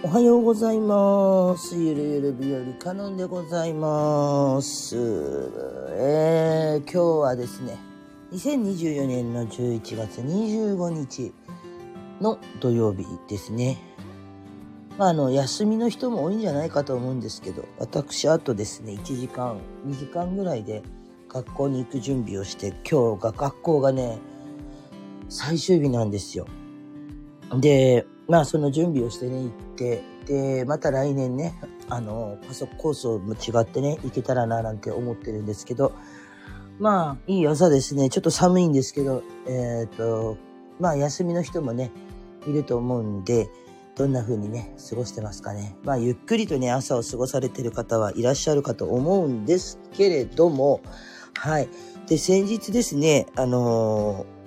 おはようございます。ゆるゆる日和カノンでございます。えー、今日はですね、2024年の11月25日の土曜日ですね。まあ、あの、休みの人も多いんじゃないかと思うんですけど、私、あとですね、1時間、2時間ぐらいで学校に行く準備をして、今日が学校がね、最終日なんですよ。で、まあその準備をしてね、行って、で、また来年ね、あの、パソコースも違ってね、行けたらななんて思ってるんですけど、まあ、いい朝ですね。ちょっと寒いんですけど、えっ、と、まあ休みの人もね、いると思うんで、どんな風にね、過ごしてますかね。まあゆっくりとね、朝を過ごされてる方はいらっしゃるかと思うんですけれども、はい。で、先日ですね、あのー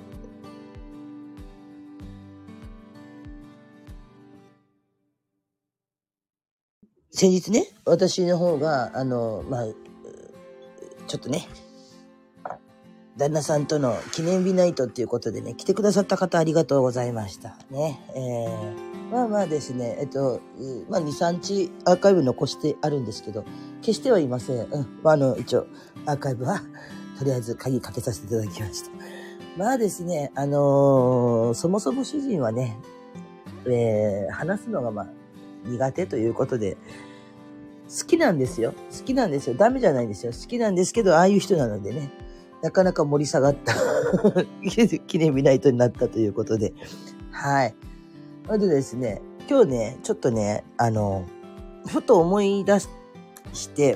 先日ね、私の方が、あの、まあ、ちょっとね、旦那さんとの記念日ナイトっていうことでね、来てくださった方ありがとうございました。ね。えー、まあまあですね、えっと、まあ2、3日アーカイブ残してあるんですけど、消してはいません。うん。まああの、一応、アーカイブは、とりあえず鍵かけさせていただきました。まあですね、あのー、そもそも主人はね、えー、話すのがまあ、苦手ということで、好きなんですよ。好きなんですよ。ダメじゃないんですよ。好きなんですけど、ああいう人なのでね、なかなか盛り下がった 記念日ナイトになったということで。はい。それでですね、今日ね、ちょっとね、あの、ふと思い出して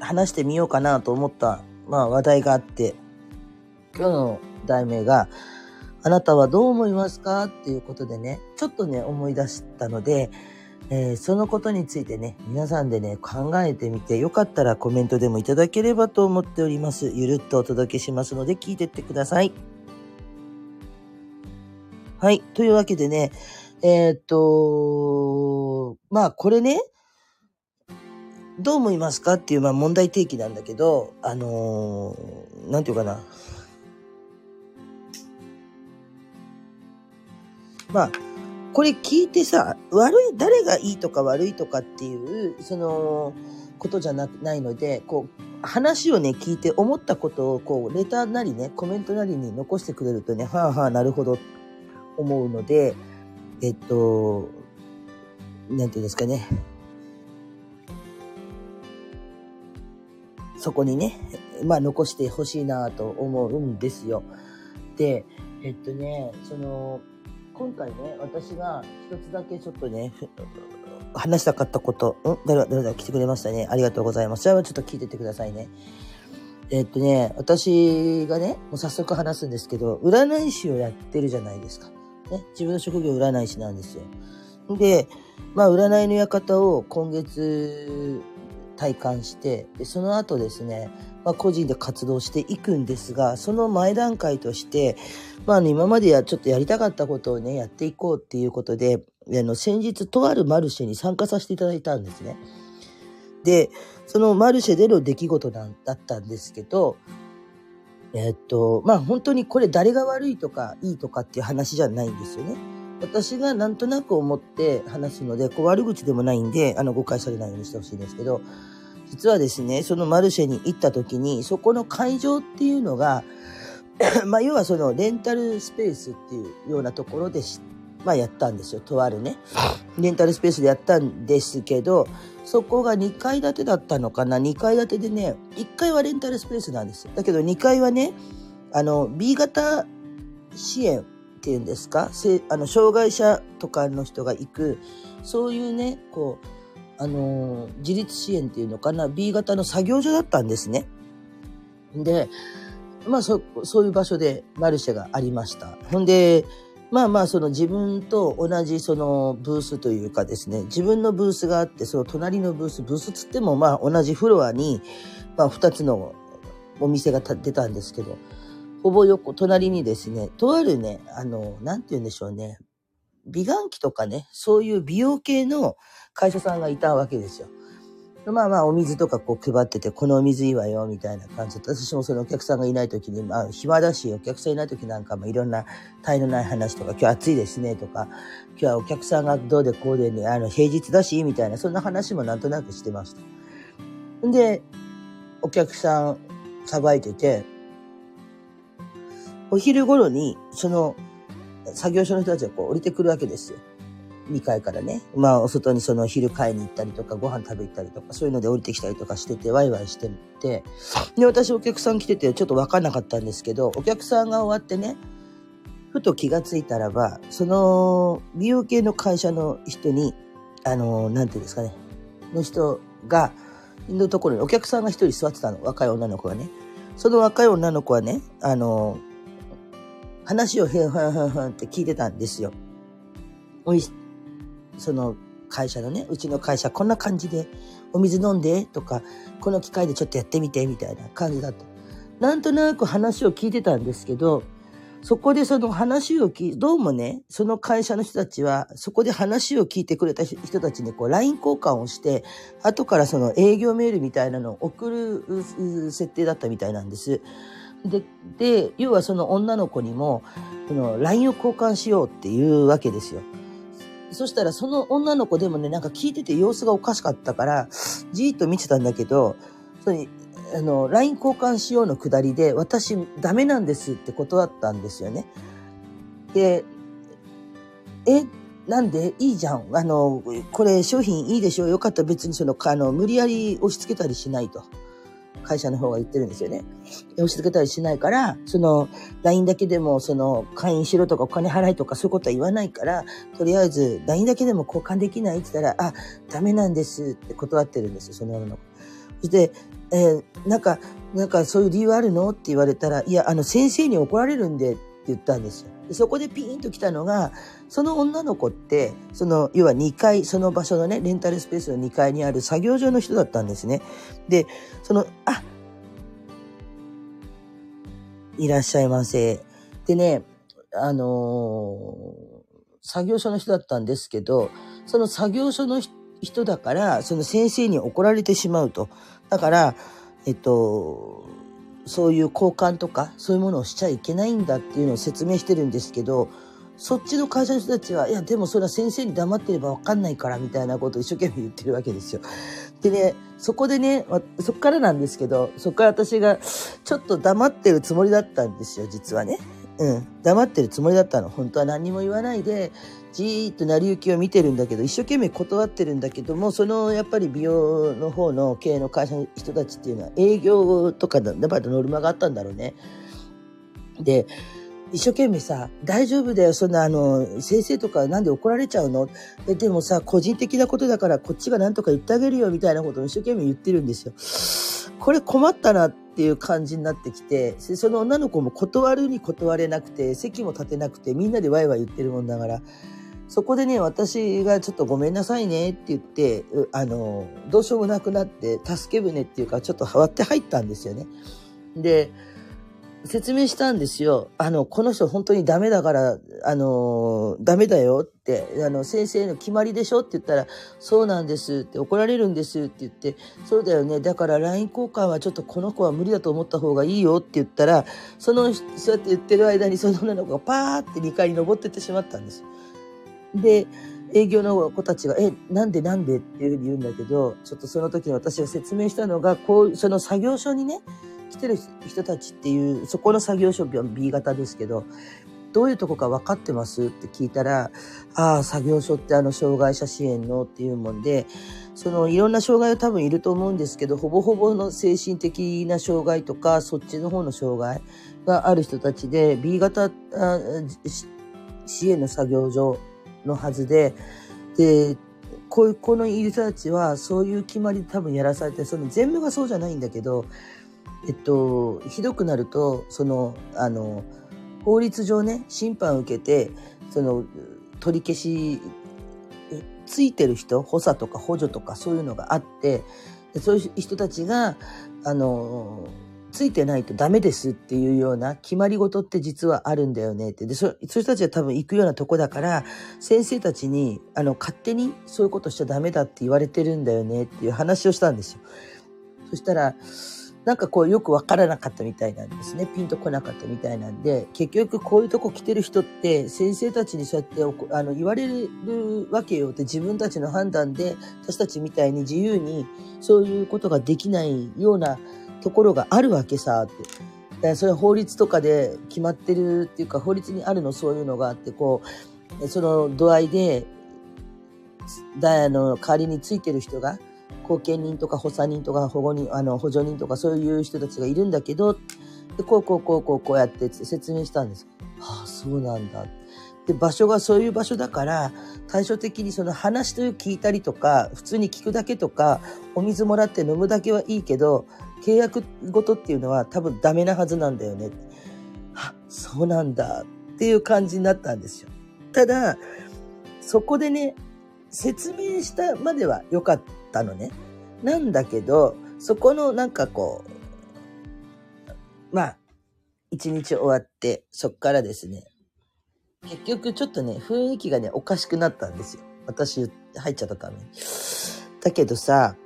話してみようかなと思った、まあ話題があって、今日の題名が、あなたはどう思いますか？っていうことでね、ちょっとね、思い出したので、えー、そのことについてね、皆さんでね、考えてみて、よかったらコメントでもいただければと思っております。ゆるっとお届けしますので、聞いてってください。はい。というわけでね、えー、っと、まあ、これね、どう思いますか？っていう、まあ、問題提起なんだけど、あのー、なんていうかな。まあ、これ聞いてさ、悪い、誰がいいとか悪いとかっていう、その、ことじゃなないので、こう、話をね、聞いて思ったことを、こう、レターなりね、コメントなりに残してくれるとね、はあはあ、なるほど、思うので、えっと、なんていうんですかね。そこにね、まあ残してほしいなと思うんですよ。で、えっとね、その、今回ね、私が一つだけちょっとね、話したかったこと、ん？誰だ、誰だ、来てくれましたね。ありがとうございます。じゃあちょっと聞いててくださいね。えっとね、私がね、もう早速話すんですけど、占い師をやってるじゃないですか。ね、自分の職業占い師なんですよ。で、まあ、占いの館を今月体感して、でその後ですね、まあ、個人で活動していくんですが、その前段階として、まあ、今までやちょっとやりたかったことをね、やっていこうっていうことで、あの、先日とあるマルシェに参加させていただいたんですね。で、そのマルシェでの出来事だったんですけど、えっと、まあ本当にこれ誰が悪いとかいいとかっていう話じゃないんですよね。私がなんとなく思って話すので、こう悪口でもないんで、あの誤解されないようにしてほしいんですけど、実はですね、そのマルシェに行った時に、そこの会場っていうのが、まあ要はそのレンタルスペースっていうようなところでし、まあやったんですよ。とあるね。レンタルスペースでやったんですけど、そこが2階建てだったのかな ?2 階建てでね、1階はレンタルスペースなんですよ。だけど2階はね、あの、B 型支援っていうんですか？せあの、障害者とかの人が行く、そういうね、こう、あの、自立支援っていうのかな ?B 型の作業所だったんですね。で、まあそ、そういう場所でマルシェがありました。ほんで、まあまあ、その自分と同じそのブースというかですね、自分のブースがあって、その隣のブース、ブースっつってもまあ同じフロアに、まあ二つのお店が出たんですけど、ほぼ横、隣にですね、とあるね、あの、なんて言うんでしょうね、美顔器とかね、そういう美容系の会社さんがいたわけですよ。まあまあ、お水とかこう配ってて、このお水いいわよ、みたいな感じで、私もそのお客さんがいない時に、まあ、暇だし、お客さんいない時なんかもいろんな、体のない話とか、今日暑いですね、とか、今日はお客さんがどうでこうでね、あの、平日だし、みたいな、そんな話もなんとなくしてました。んで、お客さん、さばいてて、お昼頃に、その、作業所の人たちがこう降りてくるわけですよ。2階からね。まあ、お外にその昼買いに行ったりとか、ご飯食べ行ったりとか、そういうので降りてきたりとかしてて、ワイワイしてて、で、私お客さん来てて、ちょっとわかんなかったんですけど、お客さんが終わってね、ふと気がついたらば、その、美容系の会社の人に、あの、なんていうんですかね、の人が、のところにお客さんが一人座ってたの、若い女の子がね。その若い女の子はね、あの、話をへんへんへんへんって聞いてたんですよ。その会社のね、うちの会社こんな感じで、お水飲んでとか、この機械でちょっとやってみてみたいな感じだった。なんとなく話を聞いてたんですけど、そこでその話を聞、どうもね、その会社の人たちは、そこで話を聞いてくれた人たちにこう LINE 交換をして、後からその営業メールみたいなのを送る設定だったみたいなんです。で、で、要はその女の子にも、その LINE を交換しようっていうわけですよ。そしたらその女の子でもね、なんか聞いてて様子がおかしかったから、じーっと見てたんだけど、それあの、LINE 交換しようのくだりで、私ダメなんですって断ったんですよね。で、え、なんで？いいじゃん。あの、これ商品いいでしょ？よかった別にその、あの、無理やり押し付けたりしないと。会社の方が言ってるんですよね。押し付けたりしないから、その、LINE だけでも、その、会員しろとかお金払いとかそういうことは言わないから、とりあえず、LINE だけでも交換できないって言ったら、あ、ダメなんですって断ってるんですよ、その女の。そして、えー、なんか、なんかそういう理由あるのって言われたら、いや、あの、先生に怒られるんでって言ったんですよ。でそこでピーンと来たのが、その女の子って、その、要は2階、その場所のね、レンタルスペースの2階にある作業所の人だったんですね。で、その、あ、いらっしゃいませ。でね、あのー、作業所の人だったんですけど、その作業所の人だから、その先生に怒られてしまうと。だから、えっと、そういう交換とか、そういうものをしちゃいけないんだっていうのを説明してるんですけど、そっちの会社の人たちは、いや、でもそれは先生に黙ってればわかんないから、みたいなことを一生懸命言ってるわけですよ。でね、そこでね、そっからなんですけど、そっから私が、ちょっと黙ってるつもりだったんですよ、実はね。うん。黙ってるつもりだったの。本当は何も言わないで、じーっと成り行きを見てるんだけど、一生懸命断ってるんだけども、そのやっぱり美容の方の経営の会社の人たちっていうのは営業とかやっぱりノルマがあったんだろうね。で、一生懸命さ、大丈夫だよ、そんなあの、先生とかなんで怒られちゃうの？ででもさ、個人的なことだからこっちが何とか言ってあげるよみたいなことを一生懸命言ってるんですよ。これ困ったなっていう感じになってきて、その女の子も断るに断れなくて、席も立てなくて、みんなでワイワイ言ってるもんだから、そこでね、私がちょっとごめんなさいねって言って、あの、どうしようもなくなって、助け舟っていうか、ちょっと割って入ったんですよね。で、説明したんですよ。あの、この人本当にダメだから、あの、ダメだよって、あの、先生の決まりでしょって言ったら、そうなんですって怒られるんですって言って、そうだよね。だから LINE 交換はちょっとこの子は無理だと思った方がいいよって言ったら、その、そうやって言ってる間にその女の子がパーって2階に登ってってしまったんです。で、営業の子たちが、え、なんでなんで？っていうふうに言うんだけど、ちょっとその時に私が説明したのが、こう、その作業所にね、来てる人たちっていう、そこの作業所 B 型ですけど、どういうとこか分かってます？って聞いたら、ああ、作業所ってあの障害者支援のっていうもんで、そのいろんな障害は多分いると思うんですけど、ほぼほぼの精神的な障害とか、そっちの方の障害がある人たちで、B 型支援の作業所のはずで、で、こういう、このいる人たちはそういう決まりで多分やらされて、その全部がそうじゃないんだけど、えっと、ひどくなると、その、あの、法律上ね、審判を受けて、その、取り消し、ついてる人、補佐とか補助とかそういうのがあって、そういう人たちが、あの、ついてないとダメですっていうような決まり事って実はあるんだよねって。で、そそういう人たちは多分行くようなとこだから、先生たちに、あの、勝手にそういうことしちゃダメだって言われてるんだよねっていう話をしたんですよ。そしたら、なんかこうよくわからなかったみたいなんですね。ピンとこなかったみたいなんで、結局こういうとこ来てる人って先生たちにそうやってあの言われるわけよって自分たちの判断で私たちみたいに自由にそういうことができないようなところがあるわけさって。だそれは法律とかで決まってるっていうか法律にあるのそういうのがあってこうその度合いでダイヤの代わりについてる人が後見人とか補佐人とか保護人、あの、補助人とかそういう人たちがいるんだけど、で、こうこうこうこうこうやって説明したんです。はあ、そうなんだ。で、場所がそういう場所だから、対照的にその話という聞いたりとか、普通に聞くだけとか、お水もらって飲むだけはいいけど、契約ごとっていうのは多分ダメなはずなんだよね。あ、そうなんだっていう感じになったんですよ。ただ、そこでね、説明したまでは良かったのね。なんだけど、そこのなんかこう、まあ、一日終わって、そっからですね、結局ちょっとね、雰囲気がね、おかしくなったんですよ。私入っちゃったために。だけどさ、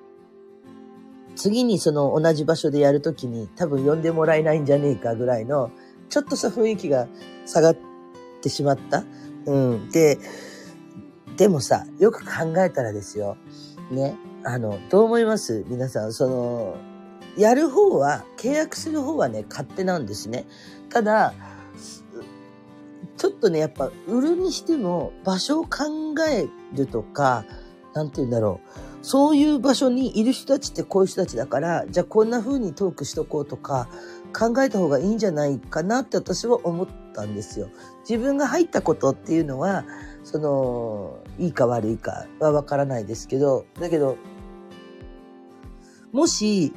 次にその同じ場所でやるときに多分呼んでもらえないんじゃねえかぐらいの、ちょっとした雰囲気が下がってしまった。うん。で、でもさ、よく考えたらですよ。ね。あの、どう思います？皆さん、その、やる方は、契約する方はね、勝手なんですね。ただ、ちょっとね、やっぱ、売るにしても、場所を考えるとか、なんて言うんだろう。そういう場所にいる人たちってこういう人たちだから、じゃあこんな風にトークしとこうとか、考えた方がいいんじゃないかなって私は思ったんですよ。自分が入ったことっていうのは、その、いいか悪いかはわからないですけど、だけど、もし、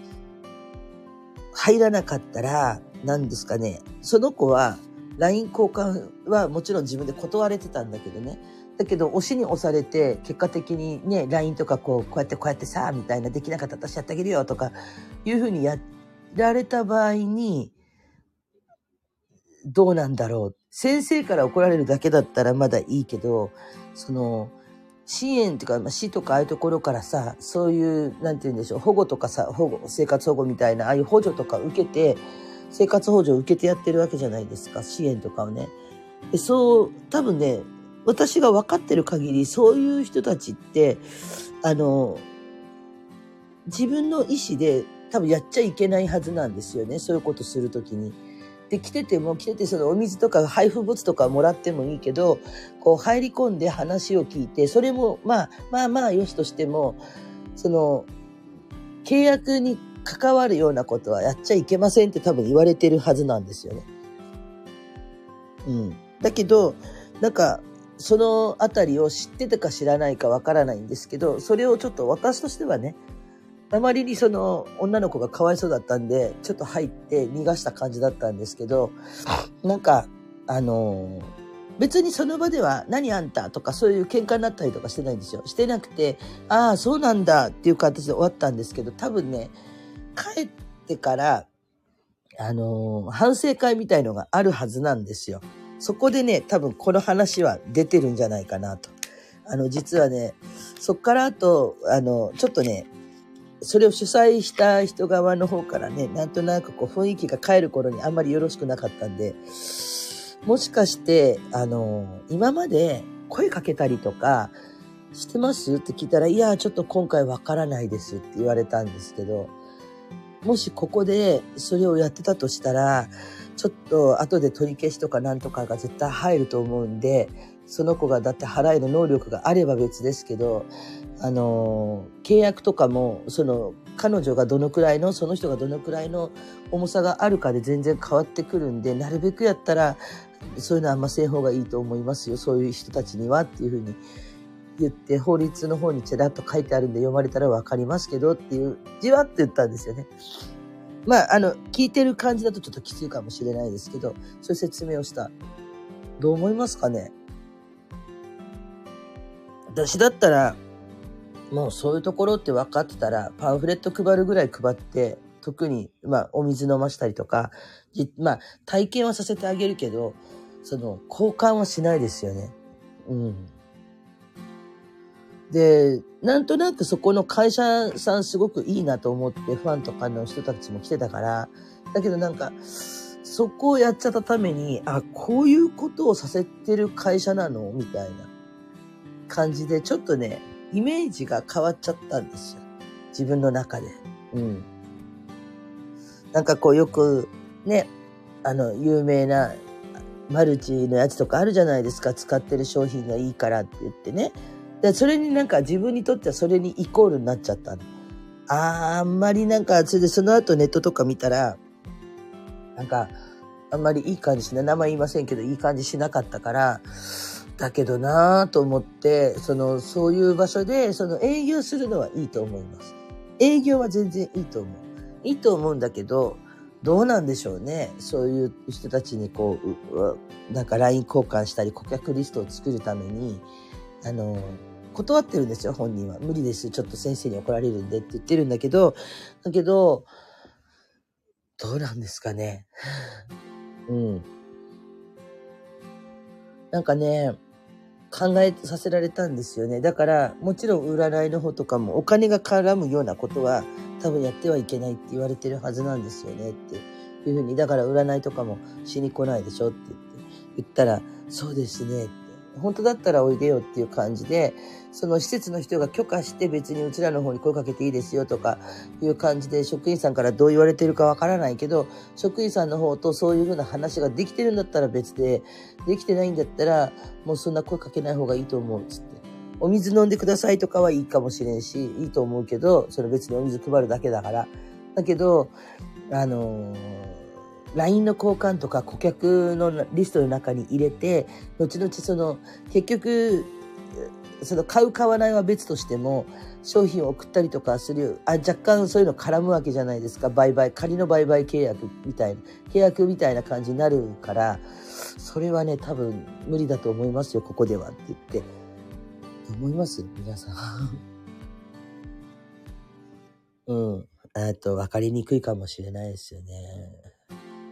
入らなかったら、何ですかね、その子は、LINE 交換はもちろん自分で断れてたんだけどね。だけど、押しに押されて、結果的にね、LINE とかこう、こうやってこうやってさ、みたいな、できなかった私やってあげるよとか、いうふうにやられた場合に、どうなんだろう。先生から怒られるだけだったらまだいいけど、その、支援っていうか、まあ、市とかああいうところからさ、そういう、なんて言うんでしょう、保護とかさ、保護、生活保護みたいな、ああいう補助とか受けて、生活補助を受けてやってるわけじゃないですか、支援とかをね。でそう、多分ね、私が分かってる限り、そういう人たちって、あの、自分の意思で多分やっちゃいけないはずなんですよね、そういうことするときに。で、来てても、来てて、そのお水とか配布物とかもらってもいいけど、こう入り込んで話を聞いて、それも、まあ、まあまあ、よしとしても、その、契約に関わるようなことはやっちゃいけませんって多分言われてるはずなんですよね。うん。だけど、なんか、そのあたりを知ってたか知らないかわからないんですけど、それをちょっと私としてはね、あまりにその女の子がかわいそうだったんで、ちょっと入って逃がした感じだったんですけど、なんか、あの別にその場では何あんたとかそういう喧嘩になったりとかしてないんですよ。してなくて、ああ、そうなんだっていう形で終わったんですけど、多分ね、帰ってから、あの反省会みたいのがあるはずなんですよ。そこでね、多分この話は出てるんじゃないかなと。あの、実はね、そっからあと、あの、ちょっとね、それを主催した人側の方からね、なんとなくこう雰囲気が帰る頃にあんまりよろしくなかったんで、もしかして、あの、今まで声かけたりとかしてますって聞いたら、いや、ちょっと今回わからないですって言われたんですけど、もしここでそれをやってたとしたら、ちょっと後で取り消しとかなんとかが絶対入ると思うんで、その子がだって払える能力があれば別ですけど、あの、契約とかも、その、彼女がどのくらいの、その人がどのくらいの重さがあるかで全然変わってくるんで、なるべくやったら、そういうのはあんません方がいいと思いますよ。そういう人たちにはっていうふうに言って、法律の方にちらっと書いてあるんで読まれたらわかりますけどっていう、じわって言ったんですよね。まあ、あの、聞いてる感じだとちょっときついかもしれないですけど、そういう説明をした。どう思いますかね？私だったら、もうそういうところって分かってたら、パンフレット配るぐらい配って、特に、まあ、お水飲ましたりとか、まあ、体験はさせてあげるけど、その、交換はしないですよね。うん。で、なんとなくそこの会社さんすごくいいなと思ってファンとかの人たちも来てたから、だけどなんか、そこをやっちゃったために、あ、こういうことをさせてる会社なの？みたいな感じで、ちょっとね、イメージが変わっちゃったんですよ。自分の中で。うん。なんかこうよく、ね、あの、有名なマルチのやつとかあるじゃないですか。使ってる商品がいいからって言ってね。で、それになんか自分にとってはそれにイコールになっちゃったの。あ、あんまりなんか、それでその後ネットとか見たら、なんか、あんまりいい感じしない。名前言いませんけど、いい感じしなかったから、だけどなぁと思って、その、そういう場所で、その営業するのはいいと思います。営業は全然いいと思う。いいと思うんだけど、どうなんでしょうね。そういう人たちにこう、なんか LINE 交換したり顧客リストを作るために、あの、断ってるんですよ、本人は。無理です。ちょっと先生に怒られるんでって言ってるんだけど、だけど、どうなんですかね。うん。なんかね、考えさせられたんですよね。だから、もちろん占いの方とかもお金が絡むようなことは多分やってはいけないって言われてるはずなんですよねっていうふうに。だから占いとかもしに来ないでしょって言って、言ったら、そうですねって本当だったらおいでよっていう感じで、その施設の人が許可して別にうちらの方に声かけていいですよとかいう感じで職員さんからどう言われてるかわからないけど、職員さんの方とそういうふうな話ができてるんだったら別で、できてないんだったらもうそんな声かけない方がいいと思うっつって。お水飲んでくださいとかはいいかもしれんし、いいと思うけど、それ別にお水配るだけだから。だけど、あのー LINE の交換とか顧客のリストの中に入れて、後々その、結局、その買う買わないは別としても、商品を送ったりとかする、あ、若干そういうの絡むわけじゃないですか。売買、仮の売買契約みたいな、契約みたいな感じになるから、それはね、多分無理だと思いますよ、ここではって言って。思います？皆さん。うん。えっと、わかりにくいかもしれないですよね。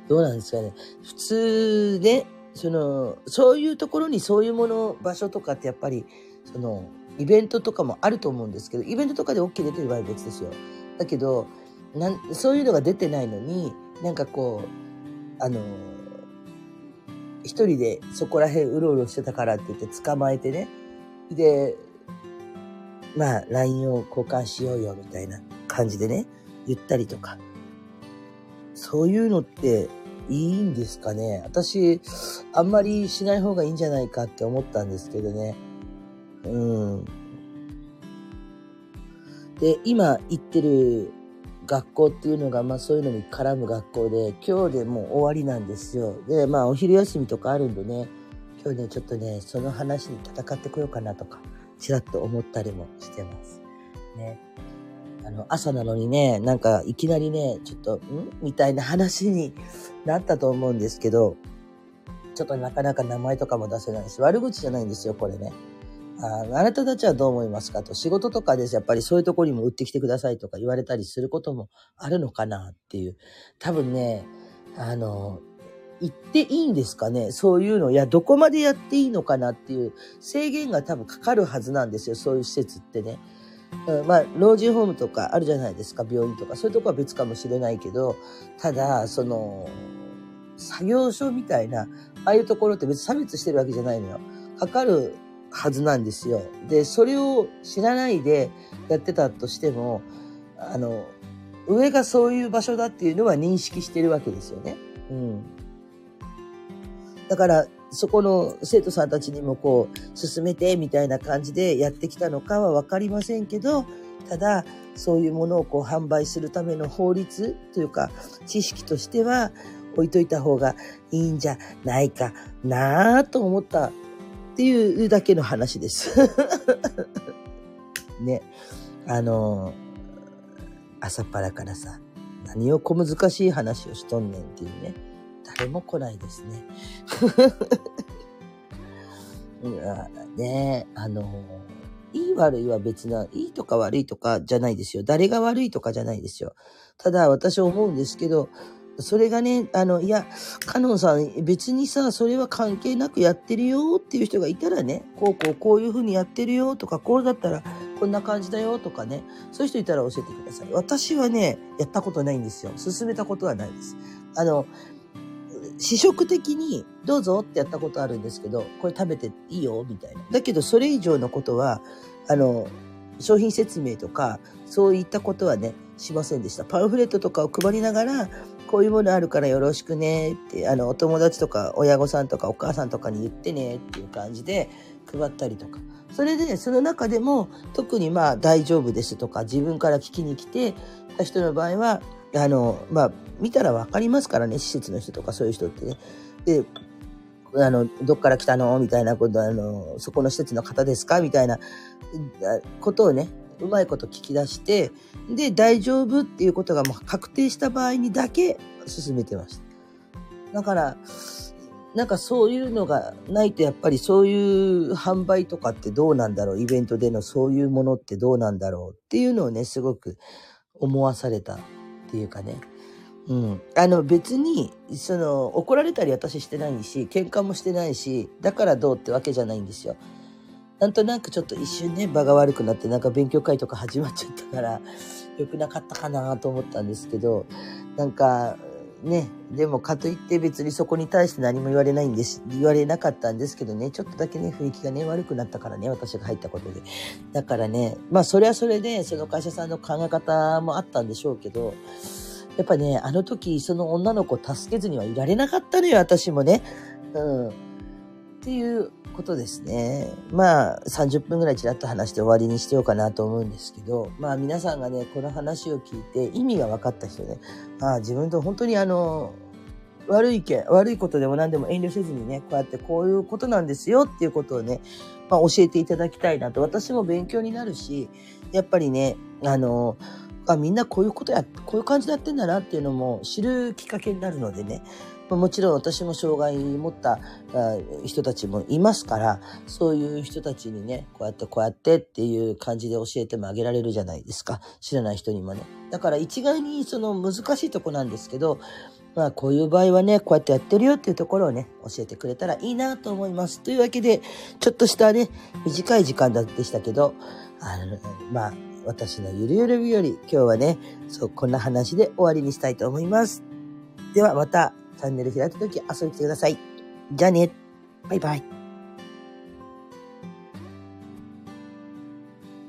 どうなんですかね。普通ね、その、そういうところにそういうもの、場所とかってやっぱり、その、イベントとかもあると思うんですけど、イベントとかで OK 出てる場合は別ですよ。だけど、なんそういうのが出てないのに、なんかこう、あの、一人でそこら辺うろうろしてたからって言って捕まえてね。で、まあ、LINE を交換しようよみたいな感じでね、言ったりとか。そういうのっていいんですかね？私、あんまりしない方がいいんじゃないかって思ったんですけどね。うん。で、今行ってる学校っていうのが、まあそういうのに絡む学校で、今日でもう終わりなんですよ。で、まあお昼休みとかあるんでね、今日ね、ちょっとね、その話に戦ってこようかなとか、ちらっと思ったりもしてます。ね。あの、朝なのにね、なんかいきなりね、ちょっと、ん？みたいな話になったと思うんですけど、ちょっとなかなか名前とかも出せないし、悪口じゃないんですよ、これね。ああなたたちはどう思いますかと、仕事とかです。やっぱりそういうところにも売ってきてくださいとか言われたりすることもあるのかなっていう。多分ね、あの、言っていいんですかねそういうの。いや、どこまでやっていいのかなっていう制限が多分かかるはずなんですよ。そういう施設ってね。うん、まあ、老人ホームとかあるじゃないですか、病院とか。そういうとこは別かもしれないけど、ただ、その、作業所みたいな、ああいうところって別に差別してるわけじゃないのよ。かかるはずなんですよ。で、それを知らないでやってたとしても、あの、上がそういう場所だっていうのは認識してるわけですよね。うん。だから、そこの生徒さんたちにもこう、進めてみたいな感じでやってきたのかはわかりませんけど、ただ、そういうものをこう販売するための法律というか、知識としては置いといた方がいいんじゃないかなぁと思ったっていうだけの話です。ね。あの、朝っぱらからさ、何を小難しい話をしとんねんっていうね。誰も来ないですね。ねあの、言い悪いは別な、いいとか悪いとかじゃないですよ。誰が悪いとかじゃないですよ。ただ私思うんですけど、それがね、あの、いや、カノンさん、別にさ、それは関係なくやってるよっていう人がいたらね、こうこうこういうふうにやってるよとか、こうだったらこんな感じだよとかね、そういう人いたら教えてください。私はね、やったことないんですよ。進めたことはないです。あの、試食的にどうぞってやったことあるんですけど、これ食べていいよみたいな。だけどそれ以上のことは、あの、商品説明とか、そういったことはね、しませんでした。パンフレットとかを配りながら、こういうものあるからよろしくねって、あの、お友達とか親御さんとかお母さんとかに言ってねっていう感じで配ったりとか。それで、ねその中でも特にまあ大丈夫ですとか自分から聞きに来てた人の場合は、あの、まあ、見たらわかりますからね、施設の人とかそういう人ってね。で、あの、どっから来たの？みたいなこと、あの、そこの施設の方ですか？みたいなことをね、うまいこと聞き出して、で、大丈夫っていうことがもう確定した場合にだけ進めてました。だから、なんかそういうのがないとやっぱりそういう販売とかってどうなんだろう？イベントでのそういうものってどうなんだろう？っていうのをね、すごく思わされた。っていうかね。うん。あの別に、その怒られたり私してないし、喧嘩もしてないし、だからどうってわけじゃないんですよ。なんとなくちょっと一瞬ね、場が悪くなってなんか勉強会とか始まっちゃったから、良くなかったかなと思ったんですけど、なんか、ね、でもかといって別にそこに対して何も言われないんです、言われなかったんですけどね、ちょっとだけね、雰囲気がね、悪くなったからね、私が入ったことで。だからね、まあそれはそれで、その会社さんの考え方もあったんでしょうけど、やっぱね、あの時、その女の子を助けずにはいられなかったのよ、私もね。うん。ていうことですね。まあ、30分ぐらいちらっと話して終わりにしてようかなと思うんですけど、まあ皆さんがね、この話を聞いて意味が分かった人ね、ああ、自分と本当にあの、悪い意見、悪いことでも何でも遠慮せずにね、こうやってこういうことなんですよっていうことをね、まあ教えていただきたいなと、私も勉強になるし、やっぱりね、あの、あみんなこういうことや、こういう感じでやってんだなっていうのも知るきっかけになるのでね、もちろん私も障害を持った人たちもいますから、そういう人たちにね、こうやってこうやってっていう感じで教えてもあげられるじゃないですか。知らない人にもね。だから一概にその難しいとこなんですけど、まあこういう場合はね、こうやってやってるよっていうところをね、教えてくれたらいいなと思います。というわけで、ちょっとしたね、短い時間でしたけど、あの、まあ、私のゆるゆる日和、今日はね、そう、こんな話で終わりにしたいと思います。ではまたチャンネル開いた時遊びに来てください。じゃあね。バイバイ。